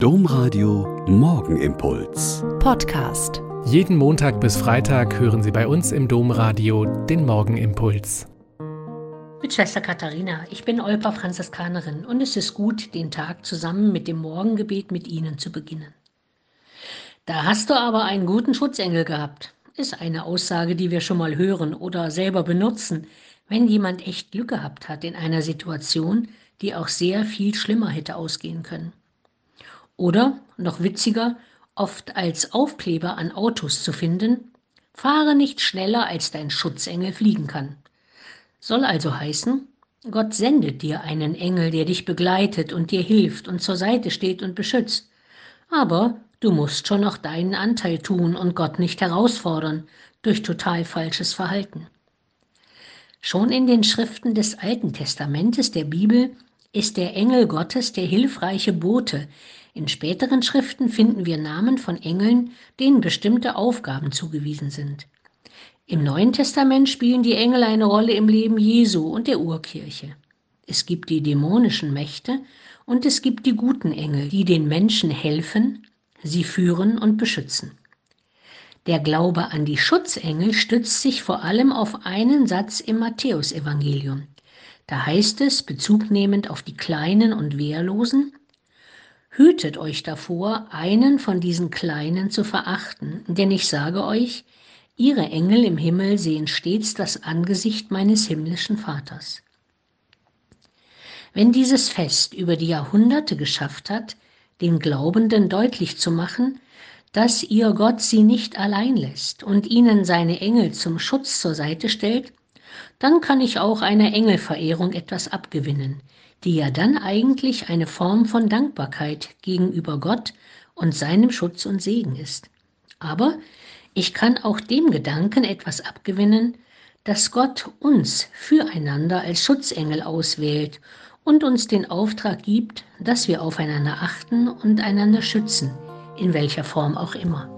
Domradio Morgenimpuls. Podcast. Jeden Montag bis Freitag hören Sie bei uns im Domradio den Morgenimpuls. Mit Schwester Katharina, ich bin Olpa Franziskanerin und es ist gut, den Tag zusammen mit dem Morgengebet mit Ihnen zu beginnen. Da hast du aber einen guten Schutzengel gehabt, ist eine Aussage, die wir schon mal hören oder selber benutzen, wenn jemand echt Glück gehabt hat in einer Situation, die auch sehr viel schlimmer hätte ausgehen können. Oder, noch witziger, oft als Aufkleber an Autos zu finden, fahre nicht schneller, als dein Schutzengel fliegen kann. Soll also heißen, Gott sendet dir einen Engel, der dich begleitet und dir hilft und zur Seite steht und beschützt. Aber du musst schon noch deinen Anteil tun und Gott nicht herausfordern durch total falsches Verhalten. Schon in den Schriften des Alten Testamentes der Bibel ist der Engel Gottes der hilfreiche Bote, in späteren Schriften finden wir Namen von Engeln, denen bestimmte Aufgaben zugewiesen sind. Im Neuen Testament spielen die Engel eine Rolle im Leben Jesu und der Urkirche. Es gibt die dämonischen Mächte und es gibt die guten Engel, die den Menschen helfen, sie führen und beschützen. Der Glaube an die Schutzengel stützt sich vor allem auf einen Satz im Matthäusevangelium. Da heißt es, bezugnehmend auf die Kleinen und Wehrlosen, Hütet euch davor, einen von diesen Kleinen zu verachten, denn ich sage euch, ihre Engel im Himmel sehen stets das Angesicht meines himmlischen Vaters. Wenn dieses Fest über die Jahrhunderte geschafft hat, den Glaubenden deutlich zu machen, dass ihr Gott sie nicht allein lässt und ihnen seine Engel zum Schutz zur Seite stellt, dann kann ich auch einer Engelverehrung etwas abgewinnen, die ja dann eigentlich eine Form von Dankbarkeit gegenüber Gott und seinem Schutz und Segen ist. Aber ich kann auch dem Gedanken etwas abgewinnen, dass Gott uns füreinander als Schutzengel auswählt und uns den Auftrag gibt, dass wir aufeinander achten und einander schützen, in welcher Form auch immer.